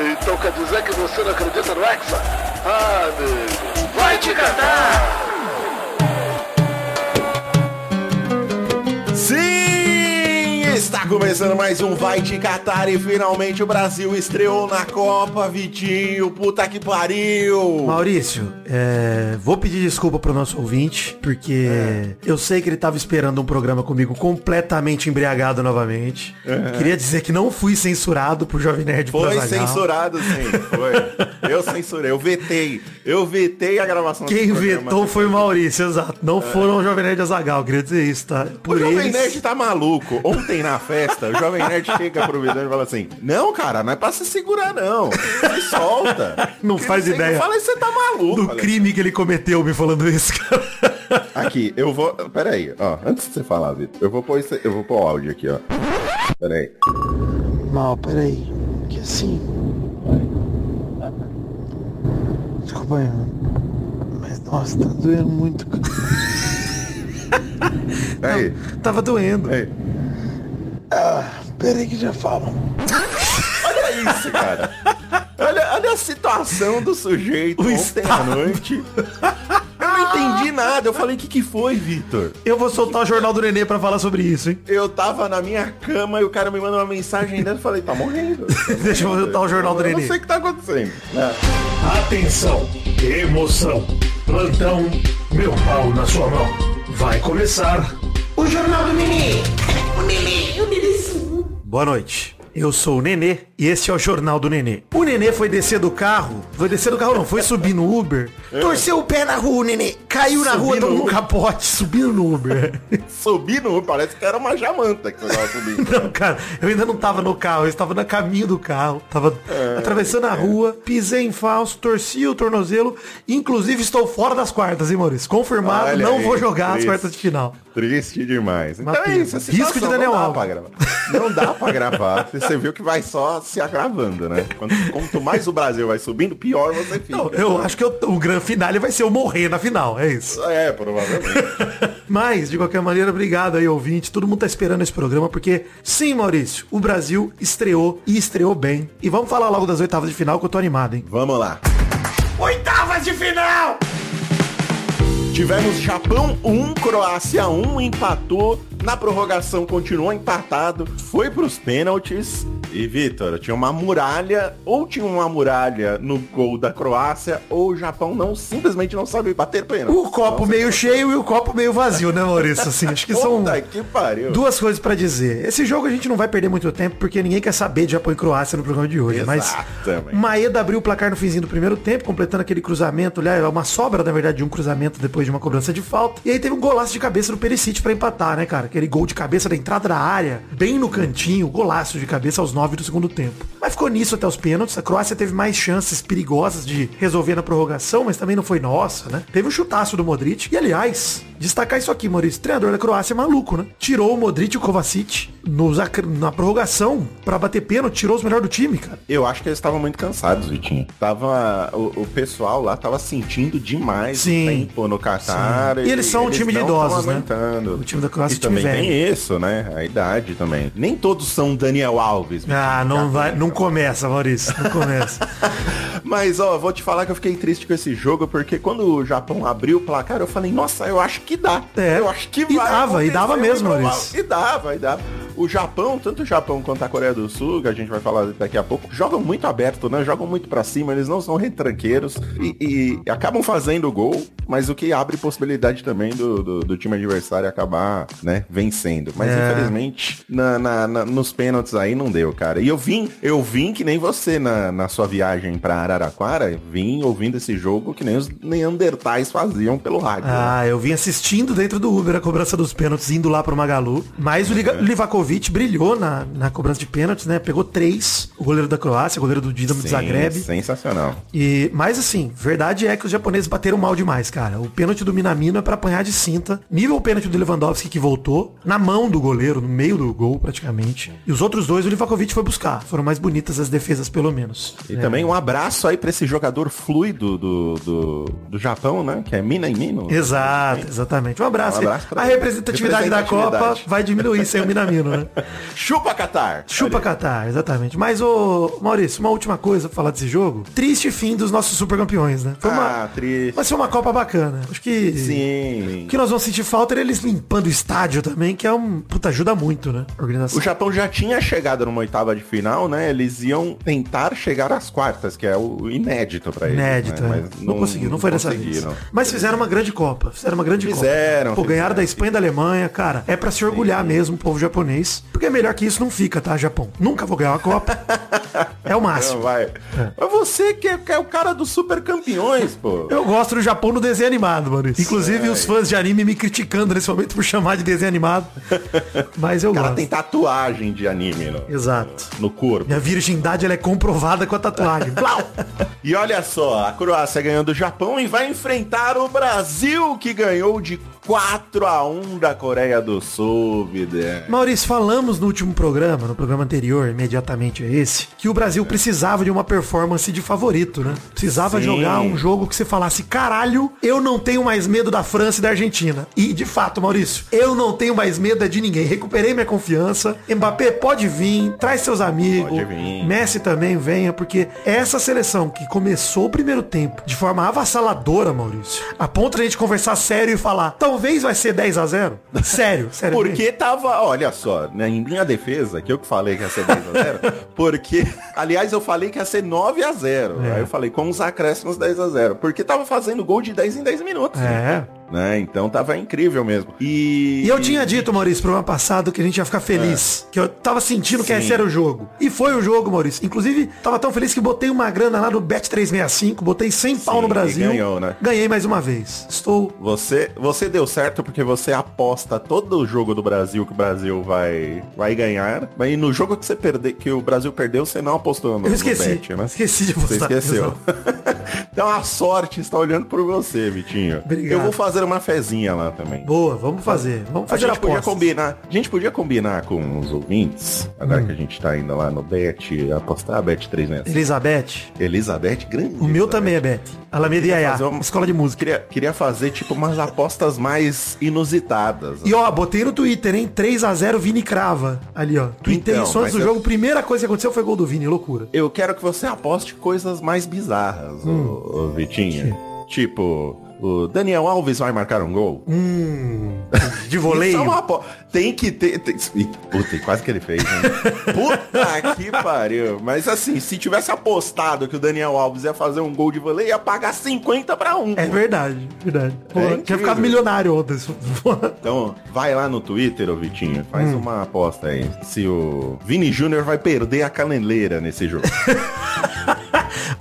Então quer dizer que você não acredita no Hexa? Ah, amigo. Vai te catar! Começando mais um Vai Te Catar e finalmente o Brasil estreou na Copa, Vitinho. Puta que pariu! Maurício, é, vou pedir desculpa pro nosso ouvinte, porque É. eu sei que ele tava esperando um programa comigo completamente embriagado novamente. Queria dizer que não fui censurado por Jovem Nerd Foi Azaghal. censurado, sim. Foi. Eu censurei, eu vetei. Eu vetei a gravação Quem vetou foi o Maurício, exato. Não foram o Jovem Nerd Azagal, queria dizer isso, tá? O Por Jovem eles... Nerd tá maluco. Ontem na festa, o Jovem Nerd chega pro e fala assim: Não, cara, não é pra se segurar, não. Se solta. Não Que faz ideia falei, você tá maluco. do crime que ele cometeu me falando isso, cara. Aqui, eu vou. Pera aí, ó. Antes de você falar, Vitor, eu vou pôr esse... eu vou pôr o áudio aqui, ó. Pera aí. Mal, peraí. Que assim. Desculpa aí, mano. Mas nossa, tá doendo muito. cara. Pera aí. Tava doendo. Pera aí. Peraí que já falam. Olha isso, cara. Olha, olha a situação do sujeito O ontem à noite. Eu não entendi nada. Eu falei, o que, que foi, Vitor? Eu vou soltar o Jornal do Nenê pra falar sobre isso, hein? Eu tava na minha cama e o cara me mandou uma mensagem dentro. Eu falei, tá morrendo. Deixa eu botar o Jornal do Eu Nenê. não sei o que tá acontecendo. Atenção, emoção, plantão, meu pau na sua mão. Vai começar o Jornal do Nenê. O Nenê, o Nenêzinho. Boa noite. Eu sou o Nenê e esse é o Jornal do Nenê. O Nenê foi descer do carro, foi descer do carro não, foi subir no Uber, torceu o pé na rua, o Nenê, caiu na Subir rua, no deu um Uber. capote, subindo no Uber. Subindo, parece que era uma jamanta que você tava subindo. Não, cara, eu ainda não tava no carro, eu estava no caminho do carro, tava É, atravessando a rua, pisei em falso, torci o tornozelo, inclusive estou fora das quartas, hein, Maurício? Confirmado, Olha não aí, vou jogar as triste. quartas de final. Triste demais. Então é isso. Risco de Daniel não dá Alves. pra gravar. Não dá pra gravar. Você viu que vai só se agravando, né? Quanto, quanto mais o Brasil vai subindo, pior você fica. Não, eu acho que eu- o grande finale vai ser eu morrer na final, é isso. É, provavelmente. Mas, de qualquer maneira, obrigado aí, ouvinte. Todo mundo tá esperando esse programa, porque, sim, Maurício, o Brasil estreou e estreou bem. E vamos falar logo das oitavas de final, que eu tô animado, hein? Vamos lá. Oitavas de final! Tivemos Japão 1, Croácia 1, empatou. Na prorrogação continuou empatado. Foi pros pênaltis. E, Vitor, tinha uma muralha, ou tinha uma muralha no gol da Croácia, ou o Japão não simplesmente não sabe bater pênalti. O copo meio cheio e o copo meio vazio, né, Maurício? Assim, acho que são que duas coisas pra dizer. Esse jogo a gente não vai perder muito tempo, porque ninguém quer saber de Japão e Croácia no programa de hoje. Mas Exatamente. Maeda abriu o placar no finzinho do primeiro tempo, completando aquele cruzamento, aliás, uma sobra, na verdade, de um cruzamento depois de uma cobrança de falta. E aí teve um golaço de cabeça do Perisic pra empatar, né, cara? Aquele gol de cabeça da entrada da área, bem no cantinho, golaço de cabeça aos nove do segundo tempo. Mas ficou nisso até os pênaltis. A Croácia teve mais chances perigosas de resolver na prorrogação, mas também não foi nossa, né? Teve um chutaço do Modric. E aliás, destacar isso aqui, Maurício, o treinador da Croácia é maluco, né? Tirou o Modric e o Kovacic nos na prorrogação pra bater pênalti, tirou os melhores do time, cara. Eu acho que eles estavam muito cansados, Vitinho. Tava, o, o pessoal lá tava sentindo demais Sim. o tempo no. Sim. E eles são um time de idosos, né? O time da Croácia é e um time também tem velho. isso, né? A idade também. Nem todos são Daniel Alves. Ah, não vai, tem. não começa, Maurício, não começa. Mas, ó, vou te falar que eu fiquei triste com esse jogo, porque quando o Japão abriu o placar, eu falei, nossa, eu acho que dá. É. Eu acho que E vai. dava, e dava mesmo. Maurício. E dava, e dava. O Japão, tanto o Japão quanto a Coreia do Sul, que a gente vai falar daqui a pouco, jogam muito aberto, né? Jogam muito pra cima, eles não são retranqueiros e, e acabam fazendo gol, mas o que abre possibilidade também do, do, do time adversário acabar, né, vencendo. Mas É. infelizmente, na, na- na- nos pênaltis aí não deu, cara. E eu vim, eu vim que nem você na, na sua viagem pra Araraquara, vim ouvindo esse jogo que nem os Neandertais faziam pelo rádio. né? Ah, eu vim assistindo dentro do Uber a cobrança dos pênaltis, indo lá pro Magalu. Mas o Liga- Livakovic brilhou na, na cobrança de pênaltis, né? Pegou três, o goleiro da Croácia, o goleiro do Dinamo de Zagreb. Sensacional. E, mas assim, verdade é que os japoneses bateram mal demais, cara. O pênalti do Minamino é pra apanhar de cinta. Nível pênalti do Lewandowski que voltou, na mão do goleiro, no meio do gol praticamente. E os outros dois o Livakovic foi buscar. Foram mais bonitas as defesas, pelo menos. E também um abraço aí pra esse jogador fluido do, do, do Japão, né? Que é Mina e Mino. Exato, exatamente. Um abraço. Um abraço a ele. representatividade da Copa Representatividade. vai diminuir sem o Minamino, né? Chupa Qatar. Chupa Catar, exatamente. Mas, ô Maurício, uma última coisa pra falar desse jogo. Triste fim dos nossos super campeões, né? Foi uma, Ah, triste. Mas foi uma Copa bacana. Acho que. Sim. O que nós vamos sentir falta é eles limpando o estádio também, que é um. Puta, ajuda muito, né? Organização. O Japão já tinha chegado numa oitava de final, né? Eles iam tentar chegar às quartas, que é o inédito pra eles. Inédito, né? é. Mas não, conseguiu, não foi dessa vez. Mas fizeram uma grande Copa. Fizeram uma grande Fizeram, Copa. Pô, ganharam fizeram. da Espanha e da Alemanha, cara. É pra se orgulhar mesmo, o povo japonês. Porque melhor que isso não fica, tá, Japão? Nunca vou ganhar uma Copa. é o Não, máximo. vai. Mas você que é, que é o cara dos super campeões, pô. Eu gosto do Japão no desenho animado, Maurício. Inclusive os fãs de anime me criticando nesse momento por chamar de desenho animado. Mas eu O cara gosto. tem tatuagem de anime no, Exato. no corpo. Minha virgindade ela é comprovada com a tatuagem. E olha só, a Croácia ganhou do Japão e vai enfrentar o Brasil, que ganhou de 4 a 1 da Coreia do Sul, vida. Maurício, falamos no último programa, no programa anterior, imediatamente a esse, que o Brasil precisava de uma performance de favorito, né? Precisava Sim. jogar um jogo que você falasse, caralho, eu não tenho mais medo da França e da Argentina. E, de fato, Maurício, eu não tenho mais medo é de ninguém. Recuperei minha confiança. Mbappé pode vir, traz seus amigos. Pode vir. Messi também venha, porque essa seleção que começou o primeiro tempo de forma avassaladora, Maurício, a ponto de a gente conversar sério e falar, talvez vai ser 10 a 0 Sério, sério. Porque tava, olha só, né, em minha defesa, que eu que falei que ia ser 10 a 0 porque, aliás, eu falei que ia ser 9 a 0 É. Aí eu falei, com os acréscimos 10 a 0 porque tava fazendo gol de 10 em 10 minutos. É. Né? Então tava incrível mesmo. E, E eu tinha dito, Maurício, programa passado que a gente ia ficar feliz. Que eu tava sentindo que É. Sim. esse era o jogo. E foi o jogo, Maurício. Inclusive, tava tão feliz que botei uma grana lá no Bet365, botei 100 pau Sim, no e Brasil. ganhou, né? Ganhei mais uma vez. Estou... Você, você deu certo porque você aposta todo o jogo do Brasil que o Brasil vai, vai ganhar. Mas no jogo que você perder, que o Brasil perdeu, você não apostou no, Eu no esqueci. bet, né? Esqueci de Você postar. esqueceu. então a sorte está olhando por você, Vitinho. Obrigado. Eu vou fazer uma fezinha lá também. Boa, vamos fazer. Vamos A fazer gente podia combinar. A gente podia combinar com os ouvintes, agora que a gente tá indo lá no Bet, apostar Bet 3 né? Elizabeth. Elizabeth, grande. O meu também é Bet. Alameda fazer uma- escola de música. Queria, queria fazer tipo umas apostas mais inusitadas. E ó, botei no Twitter, hein? 3x0 Vini crava. Ali, ó. Tuitei Então, isso antes do eu- jogo. Primeira coisa que aconteceu foi gol do Vini, loucura. Eu quero que você aposte coisas mais bizarras, ô- ô, Vitinho. Tipo, o Daniel Alves vai marcar um gol. De voleio. É Tem que ter. Tem... Puta, quase que ele fez, né? Puta que pariu. Mas assim, se tivesse apostado que o Daniel Alves ia fazer um gol de voleio, ia pagar 50 pra 1. É verdade, verdade. Pô, incrível. tinha ficado milionário ontem. Então, vai lá no Twitter, ô Vitinho, faz Hum. uma aposta aí. Se o Vini Júnior vai perder a caneleira nesse jogo.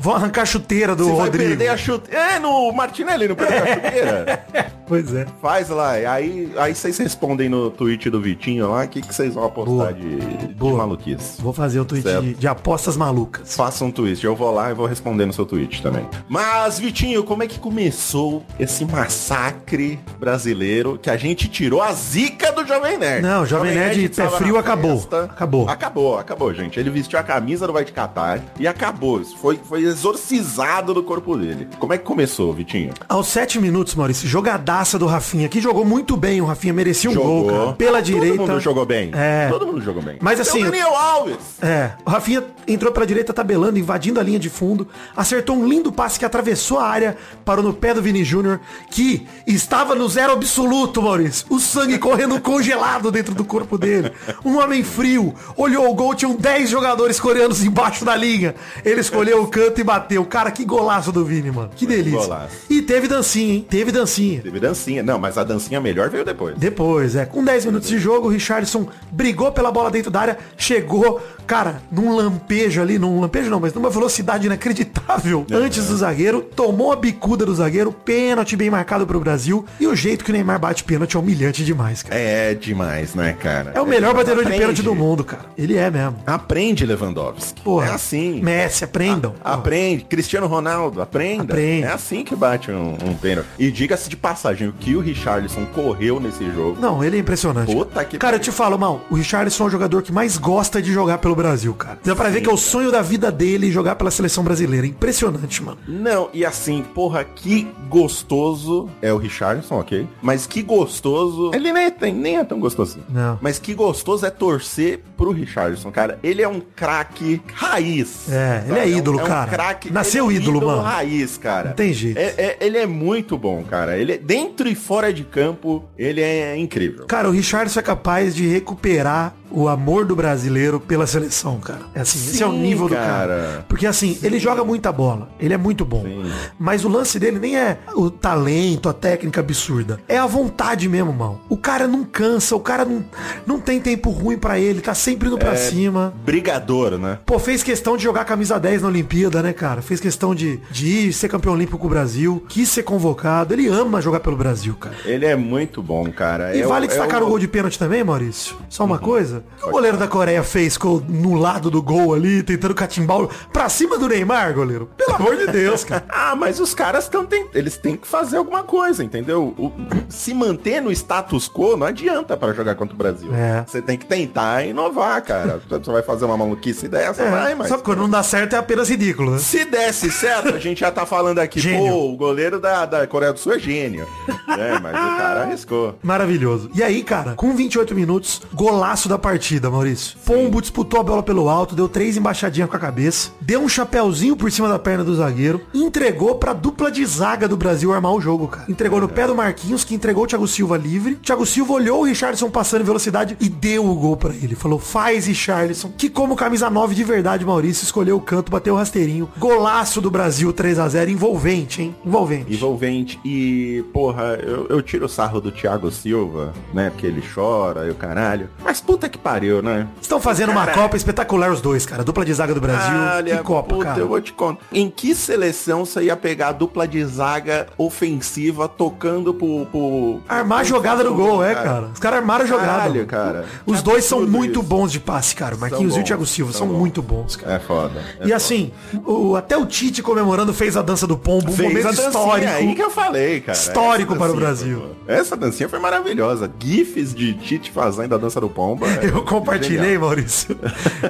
Vou arrancar a chuteira do vai Rodrigo. perder a chuteira. É, no Martinelli não perdeu a chuteira? Pois é. Faz lá. Aí, aí vocês respondem no tweet do Vitinho lá o que, que vocês vão apostar Boa. de, de Boa. maluquice. Vou fazer o tweet de, de apostas malucas. Faça um tweet, eu vou lá e vou responder no seu tweet também. Mas, Vitinho, como é que começou esse massacre brasileiro que a gente tirou a zica do Jovem Nerd? Não, o Jovem Nerd, pé estava frio, acabou. Acabou. Acabou, acabou, gente. Ele vestiu a camisa do Vai de Catar e acabou. Foi, foi exorcizado do corpo dele. Como é que começou, Vitinho? Aos sete minutos, Maurício, jogadaça do Rafinha, que jogou muito bem. O Rafinha merecia um gol, cara. Pela direita. Todo mundo jogou bem. É. Todo mundo jogou bem. Mas Até assim, O Daniel Alves. É, o Rafinha entrou pela direita tabelando, invadindo a linha de fundo, acertou um lindo passe que atravessou a área, parou no pé do Vini Júnior, que estava no zero absoluto, Maurício. O sangue correndo congelado dentro do corpo dele. Um homem frio, olhou o gol, tinham 10 jogadores coreanos embaixo da linha. Ele escolheu o canto e bateu. Cara, que golaço do Vini, mano. Que delícia. Golaço. E teve dancinha, hein? Teve dancinha. Teve dancinha. Não, mas a dancinha melhor veio depois. Depois, é. Com 10 minutos de jogo, o Richardson brigou pela bola dentro da área, chegou, cara, num lampejo ali, num lampejo não, mas numa velocidade inacreditável antes do zagueiro, tomou a bicuda do zagueiro, pênalti bem marcado pro Brasil, e o jeito que o Neymar bate pênalti é humilhante demais, cara. É demais, né, cara? É o melhor demais. batedor de Aprende. pênalti do mundo, cara. Ele é mesmo. Aprende, Lewandowski. Porra, é assim. Messi, aprendam. Aprende. Cristiano Ronaldo, aprenda. Aprende. É assim que bate um, um pênalti. E diga-se de passagem, o que o Richarlison correu nesse jogo. Não, ele é impressionante. Puta que Cara, eu te falo, mal, o Richarlison é o jogador que mais gosta de jogar pelo Brasil, cara. Dá pra ver que é o sonho da vida dele jogar pela seleção brasileira. Impressionante, mano. Não, e assim, porra, que gostoso é o Richardson, ok? Mas que gostoso. Ele nem é, tem- nem é tão gostoso assim. Não. Mas que gostoso é torcer pro Richardson, cara. Ele é um craque raiz. É, ele é sabe? ídolo, um, um cara. Craque- Nasceu ele é ídolo, mano. raiz, cara. Não tem jeito. É- é- ele é muito bom, cara. Ele é, dentro e fora de campo, ele é incrível. Cara, o Richardson é capaz de recuperar o amor do brasileiro pela seleção, cara. É assim, esse é o Sim, nível do cara. cara. Porque assim, ele joga muita bola. Ele é muito bom. Sim. Mas o lance dele nem é o talento, a técnica absurda. É a vontade mesmo, mal. O cara não cansa, o cara não, não tem tempo ruim pra ele, tá sempre indo pra É. cima. Brigador, né? Pô, fez questão de jogar camisa 10 na Olimpíada, né, cara? Fez questão de, de ir ser campeão olímpico com o Brasil, quis ser convocado. Ele ama jogar pelo Brasil, cara. Ele é muito bom, cara. E É o- vale é destacar o... gol de pênalti também, Maurício? Só uma coisa. O que o goleiro da Coreia fez com, no lado do gol ali, tentando catimbar o- pra cima do Neymar, goleiro? Pelo amor de Deus, cara. Ah, mas os caras estão eles têm que fazer alguma coisa, entendeu? O- se manter no status quo não adianta pra jogar contra o Brasil. É. Você tem que tentar inovar, cara. Você vai fazer uma maluquice dessa, vai, mas Só que quando não dá certo é apenas ridículo, né? se desse certo, a gente já tá falando aqui, Gênio. pô, o goleiro da, da Coreia do Sul é gênio. É, mas o cara arriscou. Maravilhoso. E aí, cara, com 28 minutos, golaço da partida, Maurício. Pombo disputou a bola pelo alto, deu três embaixadinhas com a cabeça, deu um chapéuzinho por cima da perna do zagueiro, entregou pra dupla de zaga do Brasil armar o jogo, cara. Entregou no pé do Marquinhos, que entregou o Thiago Silva livre. Thiago Silva olhou o Richardson passando em velocidade e deu o gol pra ele. Falou, faz Richardson, que como camisa 9 de verdade, Maurício, escolheu o canto, bateu o rasteirinho. Golaço do Brasil 3 a 0 envolvente, hein? Envolvente. Envolvente. E, porra, eu, eu tiro o sarro do Thiago Silva, né? Porque ele chora e o caralho. Mas puta que pariu, né? Estão fazendo uma Cara, Copa espetacular os dois, cara. Dupla de zaga do Brasil. Olha, que Copa, puta, cara. eu vou te contar. Em que seleção você ia pegar a dupla de zaga ofensiva tocando pro... pro Armar a jogada do gol, é, cara. Os caras armaram a jogada. Caralho, cara. Os Que dois são muito isso. bons de passe, cara. O Marquinhos e o bons, Thiago Silva são são bons. muito bons, cara. É foda. é E assim, o- até o Tite comemorando fez a dança do pombo, um Fez momento histórico. aí que eu falei, cara. Histórico para o Brasil. foi- Essa dancinha foi maravilhosa. GIFs de Tite fazendo a dança do pomba. é Eu compartilhei, genial. Maurício,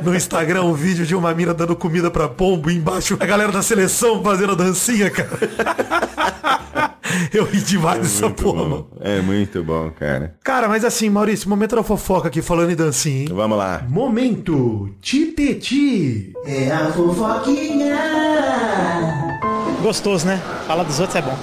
no Instagram um vídeo de uma mina dando comida pra pombo e embaixo a galera da seleção fazendo a dancinha, cara. Eu ri demais dessa Muito porra, bom. mano. É muito bom, cara. Cara, mas assim, Maurício, momento da fofoca aqui falando em dancinha, hein? Vamos lá. Momento Tipeti. É a fofoquinha. Gostoso, né? Falar dos outros é bom.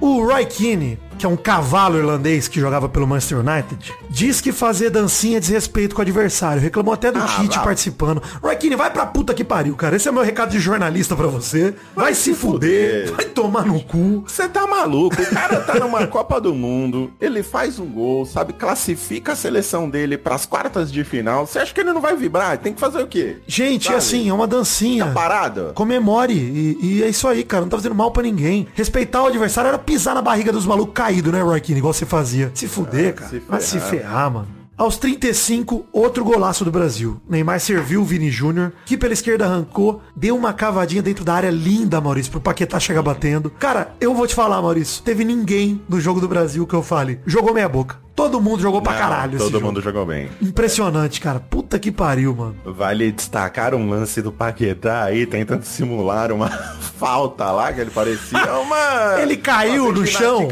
O Roy Keane, que é um cavalo irlandês que jogava pelo Manchester United, diz que fazer dancinha é desrespeito com o adversário. Reclamou até do Ah, Tite participando. Keane, vai pra puta que pariu, cara. Esse é meu recado de jornalista pra você. Vai, se se fuder. fuder. Vai tomar no cu. Você tá maluco? O cara tá numa Copa do Mundo, ele faz um gol, sabe? Classifica a seleção dele pras quartas de final. Você acha que ele não vai vibrar? Tem que fazer o quê? Gente, Sabe? assim, é uma dancinha. Tá parado? Comemore. E, e é isso aí, cara. Não tá fazendo mal pra ninguém. Respeitar o adversário era pisar na barriga dos malucos caídos, né, Roy Keane? Igual você fazia. Se fuder, cara. se Vai se ferrar, mano. Aos 35, outro golaço do Brasil. Neymar serviu o Vini Júnior, que pela esquerda arrancou, deu uma cavadinha dentro da área linda, Maurício, pro Paquetá chegar batendo. Cara, eu vou te falar, Maurício, teve ninguém no jogo do Brasil que eu fale, jogou meia boca. Todo mundo jogou pra Não, caralho esse Todo jogo. mundo jogou bem. Impressionante, cara. Puta que pariu, mano. Vale destacar um lance do Paquetá aí, tentando simular uma falta lá, que ele parecia uma... Ele caiu uma no chão.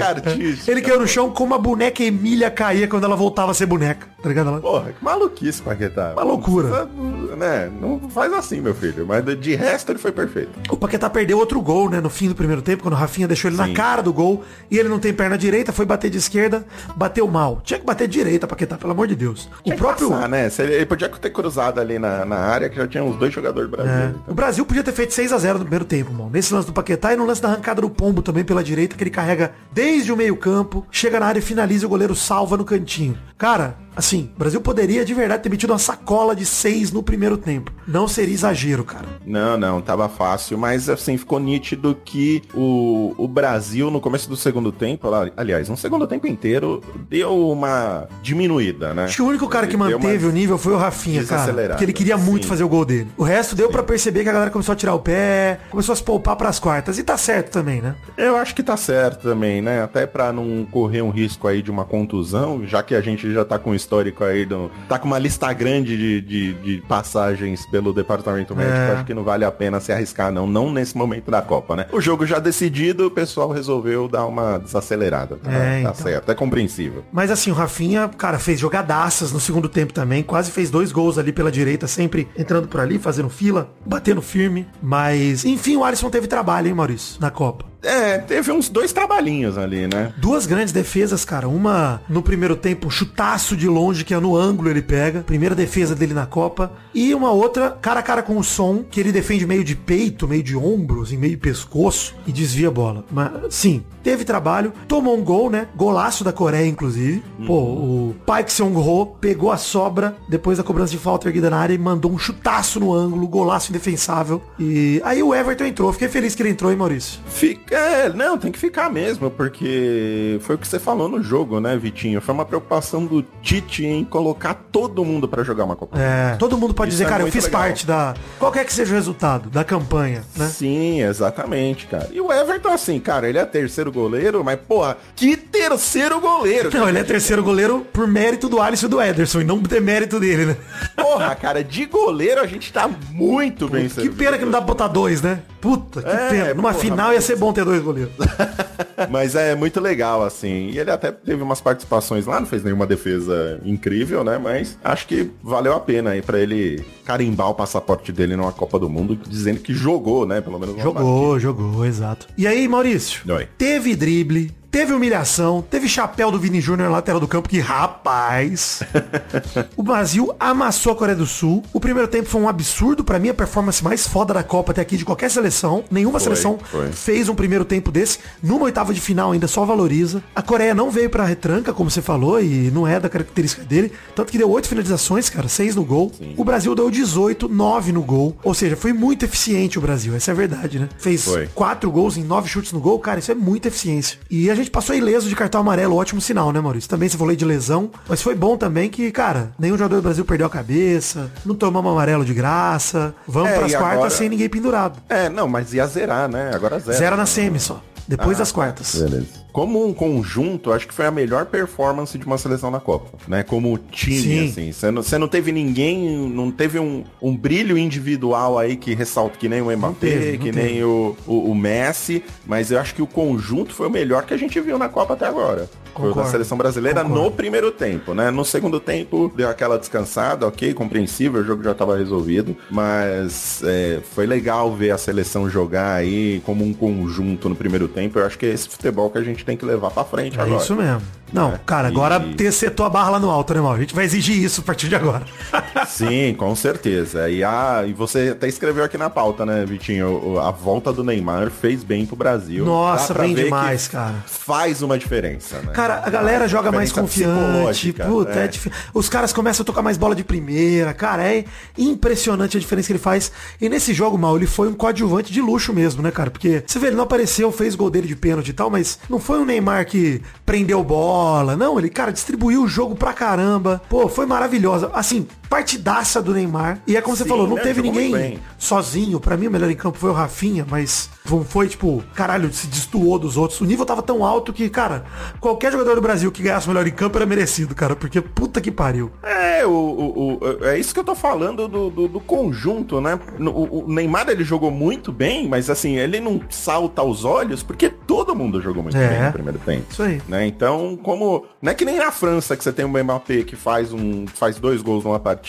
Ele caiu no chão como a boneca Emília caía quando ela voltava a ser boneca. Tá ligado? Porra, que maluquice, Paquetá. Uma loucura. Não precisa, Né? Não faz assim, meu filho. Mas de resto ele foi perfeito. O Paquetá perdeu outro gol, né? No fim do primeiro tempo, quando o Rafinha deixou ele na Sim. cara do gol. E ele não tem perna direita, foi bater de esquerda, bateu mal. Tinha que bater direita, Paquetá, pelo amor de Deus. O próprio. Passar, né? Ele, podia ter cruzado ali na, na área, que já tinha uns dois jogadores do Brasil. É. O Brasil podia ter feito 6 a 0 no primeiro tempo, mano. Nesse lance do Paquetá e no lance da arrancada do Pombo também pela direita, que ele carrega desde o meio campo, chega na área e finaliza e o goleiro salva no cantinho. Cara, Assim, o Brasil poderia de verdade ter metido uma sacola de seis no primeiro tempo. Não seria exagero, cara. Não, não, tava fácil, mas assim, ficou nítido que o, o Brasil, no começo do segundo tempo, aliás, no segundo tempo inteiro, deu uma diminuída, né? Acho que o único cara que Deu manteve o nível foi o Rafinha, cara. Porque ele queria muito Sim. fazer o gol dele. O resto deu pra perceber que a galera começou a tirar o pé, começou a se poupar pras quartas. E tá certo também, né? Eu acho que tá certo também, né? Até pra não correr um risco aí de uma contusão, já que a gente já tá com histórico aí, do, tá com uma lista grande de, de, de passagens pelo departamento médico, É. acho que não vale a pena se arriscar, não. Não nesse momento da Copa, né? O jogo já decidido, o pessoal resolveu dar uma desacelerada. Tá, É, tá então. certo, é compreensível. Mas assim, o Rafinha, cara, fez jogadaças no segundo tempo também. Quase fez dois gols ali pela direita, sempre entrando por ali, fazendo fila, batendo firme. Mas, enfim, o Alisson teve trabalho, hein, Maurício, na Copa. É, teve uns dois trabalhinhos ali, né? Duas grandes defesas, cara. Uma no primeiro tempo, um chutaço de longe, que é no ângulo ele pega. Primeira defesa dele na Copa. E uma outra, cara a cara com o som, que ele defende meio de peito, meio de ombro, assim, meio de pescoço e desvia a bola. Mas, sim, teve trabalho. Tomou um gol, né? Golaço da Coreia, inclusive. Pô, o Paik Seong-ho pegou a sobra depois da cobrança de falta erguida na área e mandou um chutaço no ângulo, golaço indefensável. E aí o Everton entrou. Fiquei feliz que ele entrou, hein, Maurício? Fica, é, não, tem que ficar mesmo, porque foi o que você falou no jogo, né, Vitinho? Foi uma preocupação do Tite em colocar todo mundo pra jogar uma Copa. É, todo mundo pode Isso dizer, é cara, eu fiz legal. parte da. Qualquer que seja o resultado, da campanha, né? Sim, exatamente, cara. E o Everton, assim, cara, ele é terceiro goleiro, mas, porra, que terceiro goleiro? Não, ele é terceiro goleiro por mérito do Alisson e do Ederson, e não ter mérito dele, né? Porra, cara, de goleiro a gente tá muito bem Que pena que não dá pra botar dois, né? Puta, que É, pena. Numa porra, final ia ser bom ter dois goleiros. Mas é muito legal, assim. E ele até teve umas participações lá, não fez nenhuma defesa incrível, né? Mas acho que valeu a pena aí pra ele carimbar o passaporte dele numa Copa do Mundo, dizendo que jogou, né? Pelo menos Jogou, jogou, exato. E aí, Maurício? Oi. Teve drible, teve humilhação, teve chapéu do Vini Júnior na lateral do campo, que rapaz. o Brasil amassou a Coreia do Sul. O primeiro tempo foi um absurdo, pra mim, a performance mais foda da Copa até aqui de qualquer seleção. Nenhuma Foi, seleção foi. fez um primeiro tempo desse. Numa oitava de final ainda só valoriza. A Coreia não veio pra retranca, como você falou, e não é da característica dele. Tanto que deu oito finalizações, cara, seis no gol. O Brasil deu 18, 9 no gol. Ou seja, foi muito eficiente o Brasil. Essa é a verdade, né? Fez Foi. quatro gols em nove chutes no gol, cara, isso é muita eficiência. E a gente passou ileso de cartão amarelo, ótimo sinal, né, Maurício? Também você falou de lesão, mas foi bom também que, cara, nenhum jogador do Brasil perdeu a cabeça, não tomamos amarelo de graça, vamos É, pras quartas agora- sem ninguém pendurado. É, não, mas ia zerar, né? Agora zera. Zero na semi só, depois Ah, das quartas. Beleza. Como um conjunto, acho que foi a melhor performance de uma seleção na Copa, né? Como time, Sim. assim. Você não, você não teve ninguém, não teve um, um brilho individual aí que ressalta, que nem o Mbappé, teve, que teve. nem o, o, o Messi, mas eu acho que o conjunto foi o melhor que a gente viu na Copa até agora. Foi o da Concordo. seleção brasileira Concordo. no primeiro tempo, né? No segundo tempo deu aquela descansada, ok, compreensível, o jogo já estava resolvido, mas é, foi legal ver a seleção jogar aí como um conjunto no primeiro tempo. Eu acho que é esse futebol que a gente tem que levar pra frente É agora. isso mesmo. Não, É, cara, e- agora ter setou a barra lá no alto, né, Mauro? A gente vai exigir isso a partir de agora. Sim, com certeza. E, a, e você até escreveu aqui na pauta, né, Vitinho? A volta do Neymar fez bem pro Brasil. Nossa, bem demais, cara. Faz uma diferença, né? Cara, a galera joga mais confiante. Puta, é. é difí- Os caras começam a tocar mais bola de primeira. Cara, é impressionante a diferença que ele faz. E nesse jogo, mal, ele foi um coadjuvante de luxo mesmo, né, cara? Porque você vê, ele não apareceu, fez gol dele de pênalti e tal, mas não foi um Neymar que prendeu bola. Não, ele, cara, distribuiu o jogo pra caramba. Pô, foi maravilhosa. Assim, partidaça do Neymar. E é como você Sim, falou, não né? teve Jogou ninguém sozinho. Pra mim, o melhor em campo foi o Rafinha, mas foi, tipo, caralho, se destoou dos outros. O nível tava tão alto que, cara, qualquer jogador do Brasil que ganhasse o melhor em campo era merecido, cara, porque puta que pariu. É, o, o- o- é isso que eu tô falando do, do, do conjunto, né? O, o Neymar ele jogou muito bem, mas assim, ele não salta aos olhos porque todo mundo jogou muito É. bem no primeiro tempo. Isso aí. Né? Então, como. Não é que nem na França que você tem um Mbappé que faz, um, faz dois gols numa partida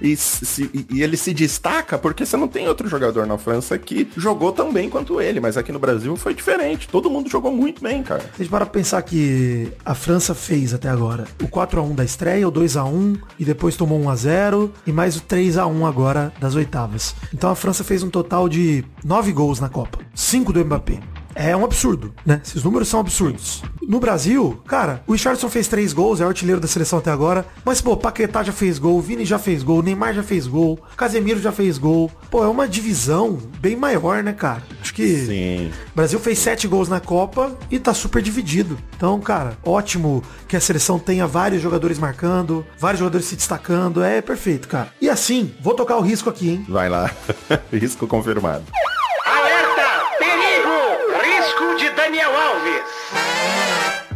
e, se- e- ele se destaca porque você não tem outro jogador na França que jogou tão bem quanto ele. Mas aqui no Brasil foi diferente. Todo mundo jogou muito bem, cara. A gente para pensar que a França fez até agora o 4x1 da estreia, o 2x1 e depois tomou 1x0 e mais o 3x1 agora das oitavas. Então a França fez um total de 9 gols na Copa. 5 do Mbappé. É um absurdo, né? Esses números são absurdos. No Brasil, cara, o Richardson fez três gols, é o artilheiro da seleção até agora. Mas, pô, Paquetá já fez gol, Vini já fez gol, Neymar já fez gol, Casemiro já fez gol. Pô, é uma divisão bem maior, né, cara? Acho que Sim. o Brasil fez sete gols na Copa e tá super dividido. Então, cara, ótimo que a seleção tenha vários jogadores marcando, vários jogadores se destacando. É perfeito, cara. E assim, vou tocar o risco aqui, hein? Vai lá. Risco confirmado.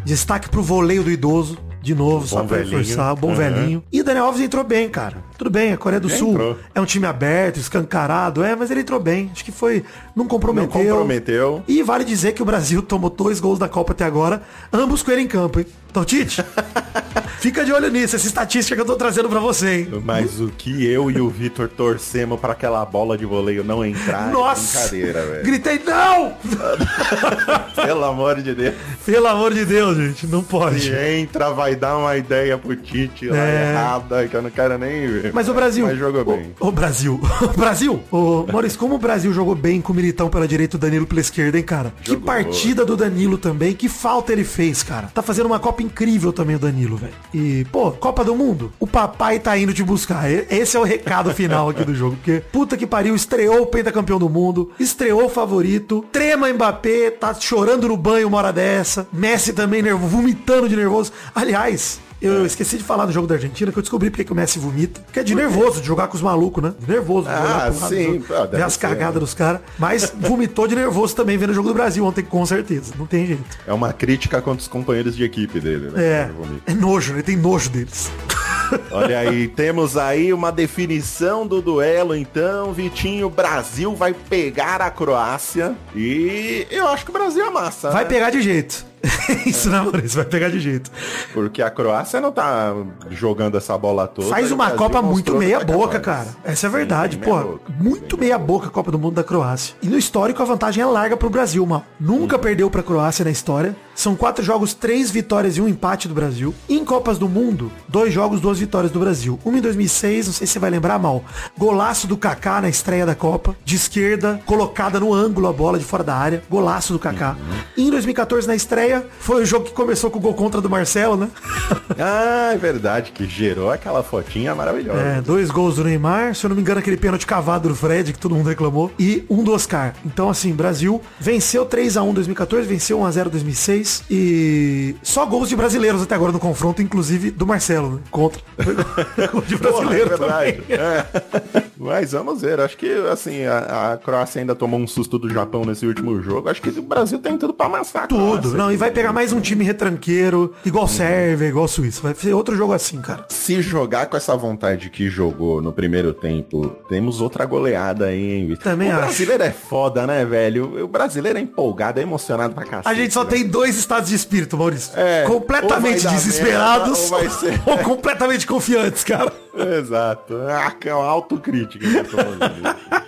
Destaque pro voleio do idoso. De novo, só Bom pra velhinho. reforçar, bom Uhum. velhinho. E Daniel Alves entrou bem, cara. Tudo bem, a Coreia do Já Sul entrou. é um time aberto, escancarado, é, mas ele entrou bem. Acho que foi. Não comprometeu. Não comprometeu. E vale dizer que o Brasil tomou dois gols da Copa até agora, ambos com ele em campo, hein? Então, Tite, fica de olho nisso, essa estatística que eu tô trazendo pra você, hein? Mas o que eu e o Vitor torcemos pra aquela bola de voleio não entrar Nossa! é brincadeira, velho. Gritei, não! Pelo amor de Deus. Pelo amor de Deus, gente, não Se pode. entra, vai dar uma ideia pro Tite lá É. errada, que eu não quero nem ver. Mas o Brasil. Mas jogou o- bem. O, Brasil. O Brasil. O Maurício, como o Brasil jogou bem com o Militão pela direita e o Danilo pela esquerda, hein, cara? Que Jogou. partida do Danilo também. Que falta ele fez, cara. Tá fazendo uma Copa incrível também o Danilo, velho. E, pô, Copa do Mundo. O papai tá indo te buscar. Esse é o recado final aqui do jogo. Porque, puta que pariu, estreou o pentacampeão do mundo. Estreou o favorito. Trema Mbappé. Tá chorando no banho uma hora dessa. Messi também nervoso, vomitando de nervoso. Aliás, eu esqueci de falar no jogo da Argentina que eu descobri porque que o Messi vomita. Porque é de nervoso, de jogar com os malucos, né? De nervoso. de Ah, jogar sim. Ah, Ver as ser, cagadas né? dos caras. Mas vomitou de nervoso também vendo o jogo do Brasil ontem, com certeza. Não tem jeito. É uma crítica contra os companheiros de equipe dele, né? É, é nojo, né? Tem nojo deles. Olha aí, temos aí uma definição do duelo, então, Vitinho, Brasil vai pegar a Croácia e eu acho que o Brasil amassa. Vai né? pegar de jeito. Isso, né, Maurício? Vai pegar de jeito. Porque a Croácia não tá jogando essa bola toda. Faz uma Copa muito mostrou que meia tá cara. Essa é Sim, verdade, pô. meia. Muito Bem meia boca a Copa do Mundo da Croácia. E no histórico a vantagem é larga pro Brasil, mal. Nunca perdeu pra Croácia na história. São quatro jogos, três vitórias e um empate do Brasil. Em Copas do Mundo, dois jogos, duas vitórias do Brasil. Uma em 2006, não sei se você vai lembrar, mal. Golaço do Kaká na estreia da Copa. De esquerda, colocada no ângulo a bola de fora da área. Golaço do Kaká. E em 2014, na estreia, foi o jogo que começou com o gol contra do Marcelo, né? Ah, é verdade, que gerou aquela fotinha maravilhosa. É, dois gols do Neymar, se eu não me engano, aquele pênalti cavado do Fred, que todo mundo reclamou, e um do Oscar. Então, assim, Brasil venceu 3x1 em 2014, venceu 1x0 em 2006, e só gols de brasileiros até agora no confronto, inclusive do Marcelo, né? Contra. Gol de Porra, brasileiro é verdade. também. É. Mas vamos ver. Acho que assim, a, a Croácia ainda tomou um susto do Japão nesse último jogo. Acho que o Brasil tem tudo pra amassar. Tudo. Não, e vai pegar mais um time retranqueiro, igual Sérvia, igual Suíça. Vai ser outro jogo assim, cara. Se jogar com essa vontade que jogou no primeiro tempo, temos outra goleada aí, hein, Vitor? Também o acho. brasileiro é foda, né, velho? O brasileiro é empolgado, é emocionado pra cacete. A gente só né? tem dois estados de espírito, Maurício. É, completamente desesperados merda, ou ser- ou completamente confiantes, cara. Exato. É uma autocrítica. que eu tô fazendo.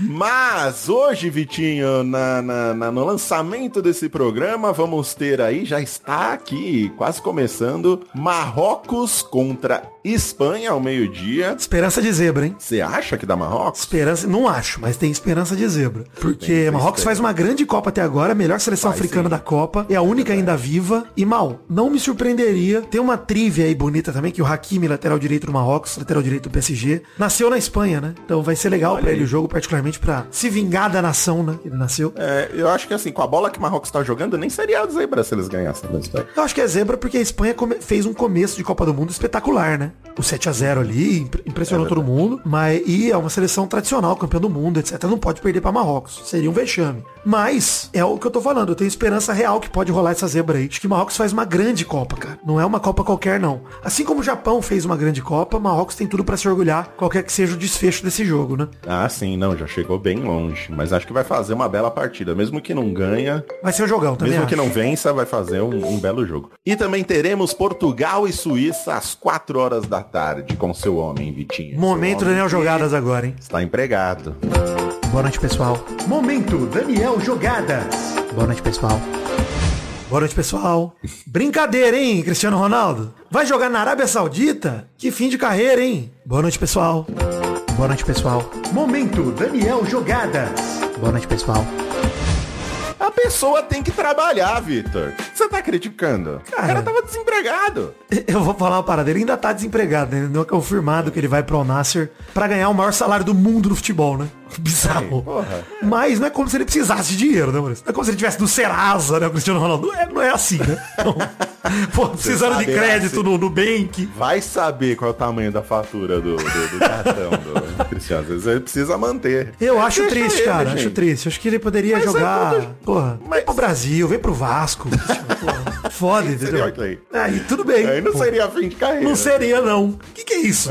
Mas hoje, Vitinho, na, na- na- no lançamento desse programa, vamos ter aí, já está aqui, quase começando, Marrocos contra Espanha ao meio-dia. Esperança de zebra, hein? Você acha que dá Marrocos? Esperança, não acho, mas tem esperança de zebra. Porque Marrocos faz uma grande Copa até agora, a melhor seleção Faz, africana sim. da Copa, é a única ainda viva. E mal, não me surpreenderia. Tem uma trivia aí bonita também, que o Hakimi, lateral direito do Marrocos, lateral direito do PSG, nasceu na Espanha, né? Então vai ser legal pra ele o jogo, particularmente pra se vingar da nação, né? Ele nasceu. É, eu acho que assim, com a bola que o Marrocos tá jogando, nem seria a zebra se eles ganhassem. Eu acho que é zebra porque a Espanha fez um começo de Copa do Mundo espetacular, né? O 7 a 0 ali impre- impressionou É todo mundo, mas e é uma seleção tradicional, campeão do mundo, etc. Não pode perder pra Marrocos. Seria um vexame. Mas é o que eu tô falando, eu tenho esperança real que pode rolar essa zebra aí. Acho que Marrocos faz uma grande Copa, cara. Não é uma Copa qualquer não. Assim como o Japão fez uma grande Copa, Marrocos tem tudo pra se orgulhar, qualquer que seja o desfecho desse jogo, né? Ah, sim, não, já chegou bem longe. Mas acho que vai fazer uma bela partida. Mesmo que não ganha, Vai ser um jogão também. Mesmo que acho. não vença, vai fazer um, um belo jogo. E também teremos Portugal e Suíça às 4 horas da tarde com seu homem, Vitinho. Momento homem Daniel Jogadas agora, hein? Está empregado. Boa noite, pessoal. Momento Daniel Jogadas. Boa noite, pessoal. Boa noite, pessoal. Brincadeira, hein, Cristiano Ronaldo? Vai jogar na Arábia Saudita? Que fim de carreira, hein? Boa noite, pessoal. Boa noite, pessoal. Momento Daniel Jogadas. Boa noite, pessoal. A pessoa tem que trabalhar, Vitor. Você tá criticando? O Cara. cara tava desempregado. Eu vou falar uma parada, ele ainda tá desempregado, né? Não é confirmado que ele vai pro Nasser pra ganhar o maior salário do mundo no futebol, né? Bizarro. Mas não é como se ele precisasse de dinheiro, né, Maurício? Não é como se ele tivesse do Serasa, né, o Cristiano Ronaldo. Não é, não é assim, né? Então, pô, precisando de sabe, crédito assim. no Nubank. Vai saber qual é o tamanho da fatura do, do, do cartão do Cristiano. Às vezes ele precisa manter. Eu acho Deixa triste, ele, cara. gente. Acho triste. Acho que ele poderia Mas é jogar. tudo- Porra, Mas- vem pro Brasil, vem pro Vasco. Porra, Foda, entendeu? Aí tudo bem. Aí não pô. seria fim de carreira. Não seria, não. O que, que é isso?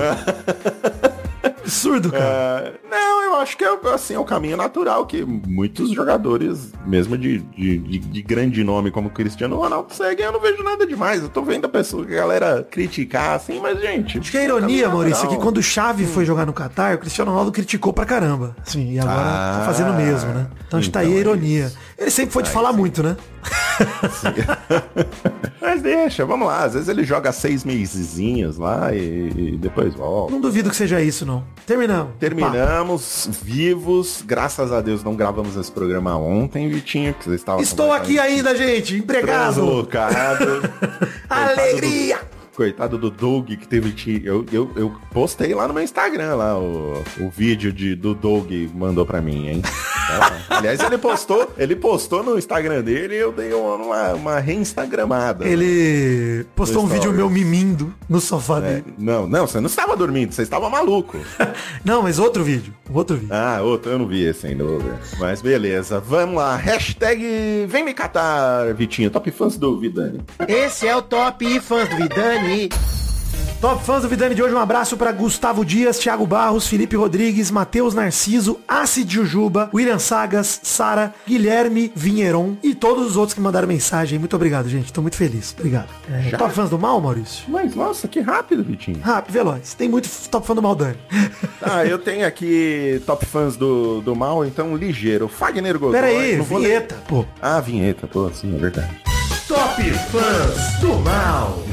Absurdo, cara. É, não, eu acho que é, assim, é o caminho natural que muitos jogadores, mesmo de, de, de- de grande nome como Cristiano Ronaldo, seguem. Eu não vejo nada demais. Eu tô vendo a pessoa, a galera criticar assim, mas, gente. Acho que a é ironia, Maurício, é que quando o Xavi foi jogar no Catar, o Cristiano Ronaldo criticou pra caramba. Sim, e agora Ah, tá fazendo o mesmo, né? Então acho que tá aí a então é ironia. Ele sempre foi de falar muito, né? Mas deixa, vamos lá. Às vezes ele joga seis mesezinhos lá e, e depois volta. Não duvido que seja isso, não. Terminamos. Pá. Terminamos vivos. Graças a Deus não gravamos esse programa ontem, Vitinho, que você estava Estou aqui ainda, gente, empregado. Deslocado. Alegria! Coitado do Doug que teve que. Eu, eu, eu postei lá no meu Instagram lá o, o vídeo de, do Doug mandou pra mim, hein? Então, aliás, ele postou, ele postou no Instagram dele e eu dei uma, uma, uma reinstagramada. Ele postou um vídeo meu mimindo no sofá É, dele. não, não, você não estava dormindo, você estava maluco. Não, mas outro vídeo. Outro vídeo. Ah, outro, eu não vi esse ainda, vou ver. Mas beleza, vamos lá. Hashtag vem me catar, Vitinho. Top fãs do Vidani. Esse é o Top Fãs do Vidani. Top fãs do Vidani de hoje, um abraço para Gustavo Dias, Thiago Barros, Felipe Rodrigues, Matheus Narciso, Acid Jujuba, William Sagas, Sara, Guilherme Vinheron e todos os outros que mandaram mensagem. Muito obrigado, gente. Tô muito feliz. Obrigado. É, top fãs do mal, Maurício? Mas, nossa, que rápido, Vitinho. Rápido, veloz. Tem muito top fã do mal, Dani. Ah, eu tenho aqui top fãs do, do mal, então ligeiro. Fagner Godoy. Pera aí, não vou ler- vinheta. Pô. Ah, vinheta, pô, sim, é verdade. Top Fãs do Mal.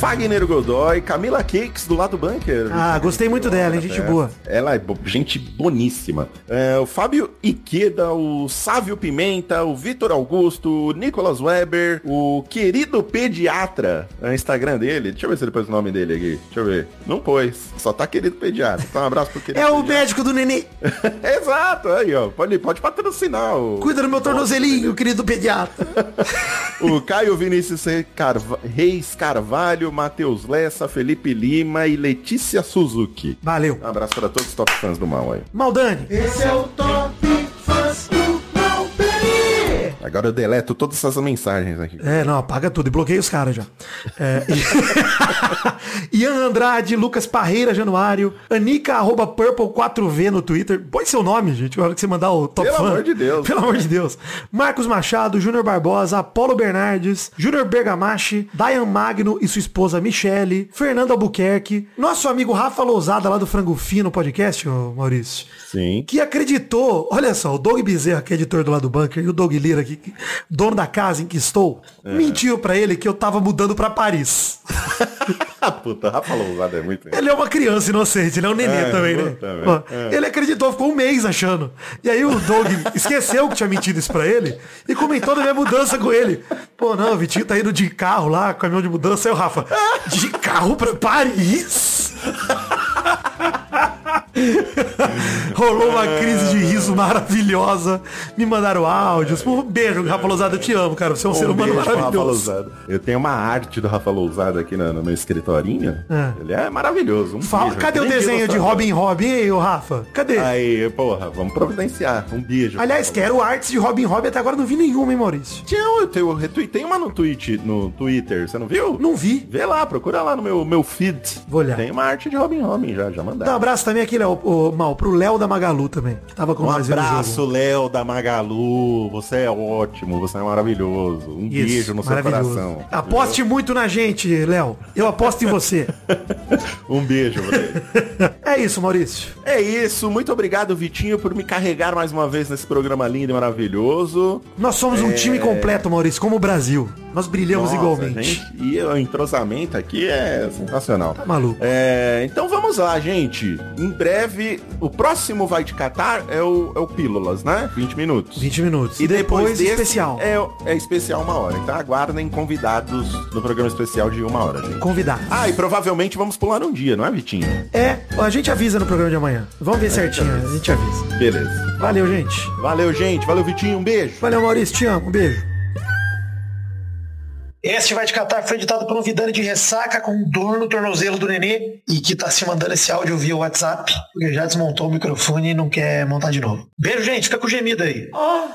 Fagner Godoy, Camila Cakes do lado bunker. Ah, gostei muito dela, hein? Gente boa. Ela é gente boníssima. É, o Fábio Iqueda, o Sávio Pimenta, o Vitor Augusto, o Nicolas Weber, o querido pediatra. É o Instagram dele. Deixa eu ver se ele pôs o nome dele aqui. Deixa eu ver. Não pôs. Só tá querido pediatra. Então um abraço pro querido É o médico do nenê. Exato, aí, ó. Pode, pode patrocinar o. Cuida do meu tornozelinho, querido pediatra. O Caio Vinícius Carva- Reis Carvalho, Matheus Lessa, Felipe Lima e Letícia Suzuki. Valeu. Um abraço para todos os top fãs do mal aí. Maldani. Esse é o Top Agora eu deleto todas essas mensagens aqui. É, não, apaga tudo e bloqueia os caras já. É, e- Ian Andrade, Lucas Parreira Januário, Anica, arroba Purple4V no Twitter. Põe seu nome, gente, na hora que você mandar o top Pelo amor de Deus. Pelo amor de Deus. Marcos Machado, Júnior Barbosa, Apolo Bernardes, Júnior Bergamachi, Diane Magno e sua esposa Michele, Fernando Albuquerque, nosso amigo Rafa Lousada lá do Frango Fino podcast, Maurício. Sim. Que acreditou, olha só, o Doug Bezerra, que é editor do lado do bunker, e o Doug Lira, que, que- dono da casa em que estou, mentiu pra ele que eu tava mudando pra Paris. Ah, puta, Rafa Lousada é muito... Ele é uma criança inocente, ele é um nenê É, também, né? É. Ele acreditou, ficou um mês achando. E aí o Doug esqueceu que tinha mentido isso pra ele e comentou da minha mudança com ele. Pô, não, o Vitinho tá indo de carro lá, caminhão de mudança. Aí o Rafa, de carro pra Paris? Rolou uma crise de riso maravilhosa. Me mandaram áudios. Um beijo, Rafa Lousada, eu te amo, cara. Você é um, ser Um humano beijo Rafa maravilhoso. Lousada. Eu tenho uma arte do Rafa Lousada aqui no, no meu escritorinho. É. Ele é maravilhoso. Um Fala, beijo. cadê o desenho de. Robin Robin, ô Rafa? Cadê? Aí, porra, vamos providenciar. Um beijo. Aliás, quero artes de Robin Hood, até agora não vi nenhuma, hein, Maurício? Tinha, eu, eu retuitei uma no, tweet, no Twitter, você não viu? Não vi. Vê lá, procura lá no meu, meu feed. Vou olhar. Tem uma arte de Robin Robin já, já Dá um mandaram. abraço também aqui, Léo, ô, Mal, pro Léo da Magalu também, que tava com Um abraço. Léo da Magalu. Você é ótimo, você é maravilhoso. Um Isso, beijo no seu coração. Aposte muito na gente, Léo. Eu aposto em você. Um beijo, é isso, Maurício. É isso, muito obrigado, Vitinho, por me carregar mais uma vez nesse programa lindo e maravilhoso. Nós somos um time completo, Maurício, como o Brasil. Nós brilhamos Nossa, igualmente. gente, e o entrosamento aqui é sensacional. Tá maluco. É, então vamos lá, gente. Em breve, o próximo Vai Te Catar é o, é o Pílulas, né? 20 minutos. 20 minutos. E, depois, desse especial. É, é especial uma hora. Então aguardem convidados no programa especial de uma hora, gente. Convidado. Ah, e provavelmente vamos pular um dia, não é, Vitinho? É, a gente avisa no programa de amanhã. Vamos ver certinho, a gente avisa. Beleza. Valeu, gente. Valeu, gente. Valeu, Vitinho. Um beijo. Valeu, Maurício. Te amo. Um beijo. Este vai te catar foi editado por um Vidane de ressaca com dor no tornozelo do nenê e que tá se mandando esse áudio via WhatsApp porque já desmontou o microfone e não quer montar de novo. Beijo, gente. Fica com gemido aí. Oh,